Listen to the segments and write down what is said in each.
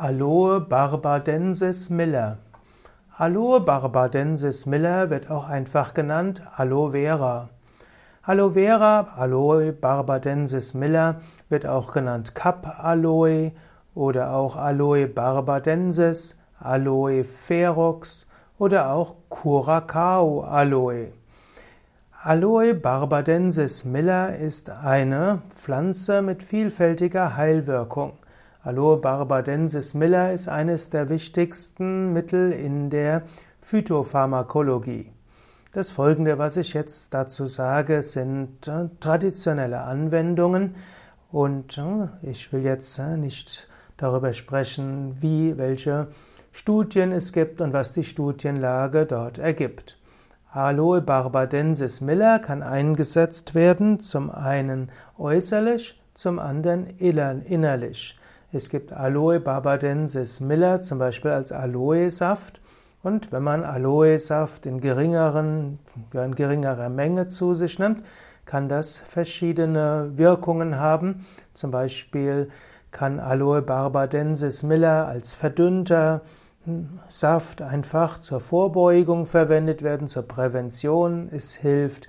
Aloe barbadensis Miller. Aloe barbadensis Miller wird auch einfach genannt Aloe Vera. Aloe Vera, Aloe barbadensis Miller wird auch genannt Cup Aloe oder auch Aloe barbadensis, Aloe ferox oder auch Curacao Aloe. Aloe barbadensis Miller ist eine Pflanze mit vielfältiger Heilwirkung. Aloe barbadensis Miller ist eines der wichtigsten Mittel in der Phytopharmakologie. Das folgende, was ich jetzt dazu sage, sind äh, traditionelle Anwendungen und äh, ich will jetzt äh, nicht darüber sprechen, wie welche Studien es gibt und was die Studienlage dort ergibt. Aloe barbadensis Miller kann eingesetzt werden, zum einen äußerlich, zum anderen innerlich. Es gibt Aloe barbadensis Miller zum Beispiel als Aloe-Saft. Und wenn man Aloe-Saft in, geringeren, in geringerer Menge zu sich nimmt, kann das verschiedene Wirkungen haben. Zum Beispiel kann Aloe barbadensis Miller als verdünnter Saft einfach zur Vorbeugung verwendet werden, zur Prävention. Es hilft,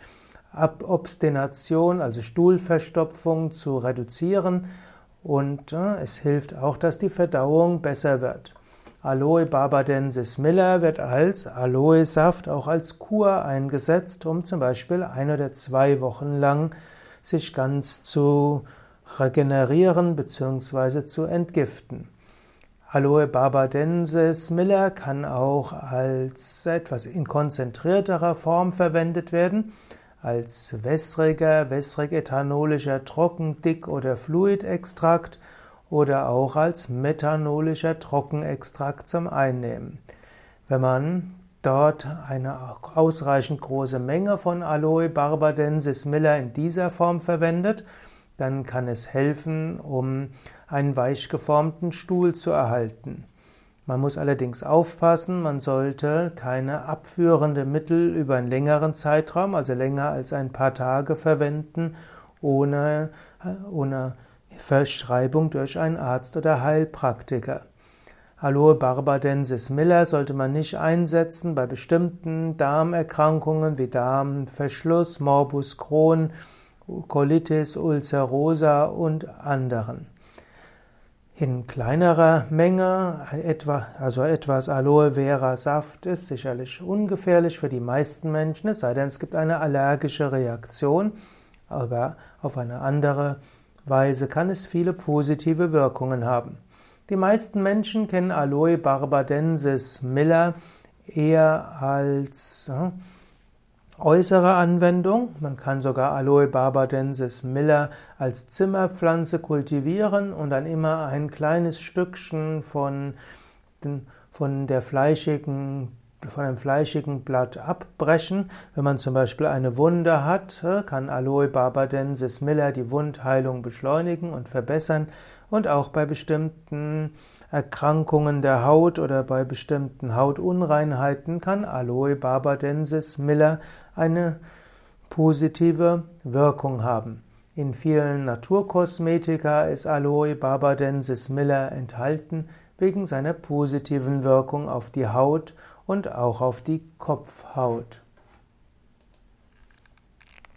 Abobstination, also Stuhlverstopfung, zu reduzieren und äh, es hilft auch, dass die Verdauung besser wird. Aloe barbadensis Miller wird als Aloe-Saft auch als Kur eingesetzt, um zum Beispiel ein oder zwei Wochen lang sich ganz zu regenerieren bzw. zu entgiften. Aloe barbadensis Miller kann auch als etwas in konzentrierterer Form verwendet werden als wässriger, wässrig-ethanolischer Trocken-, Dick- oder Fluidextrakt oder auch als methanolischer Trockenextrakt zum Einnehmen. Wenn man dort eine ausreichend große Menge von Aloe barbadensis miller in dieser Form verwendet, dann kann es helfen, um einen weich geformten Stuhl zu erhalten. Man muss allerdings aufpassen, man sollte keine abführende Mittel über einen längeren Zeitraum, also länger als ein paar Tage verwenden, ohne, ohne Verschreibung durch einen Arzt oder Heilpraktiker. Aloe barbadensis miller sollte man nicht einsetzen bei bestimmten Darmerkrankungen wie Darmverschluss, Morbus Crohn, Colitis ulcerosa und anderen. In kleinerer Menge, etwa, also etwas Aloe Vera Saft ist sicherlich ungefährlich für die meisten Menschen, es sei denn, es gibt eine allergische Reaktion, aber auf eine andere Weise kann es viele positive Wirkungen haben. Die meisten Menschen kennen Aloe barbadensis Miller eher als äh, äußere Anwendung. Man kann sogar Aloe barbadensis Miller als Zimmerpflanze kultivieren und dann immer ein kleines Stückchen von, von der fleischigen von einem fleischigen Blatt abbrechen. Wenn man zum Beispiel eine Wunde hat, kann Aloe barbadensis Miller die Wundheilung beschleunigen und verbessern und auch bei bestimmten Erkrankungen der Haut oder bei bestimmten Hautunreinheiten kann Aloe barbadensis Miller eine positive Wirkung haben. In vielen Naturkosmetika ist Aloe barbadensis Miller enthalten wegen seiner positiven Wirkung auf die Haut und auch auf die Kopfhaut.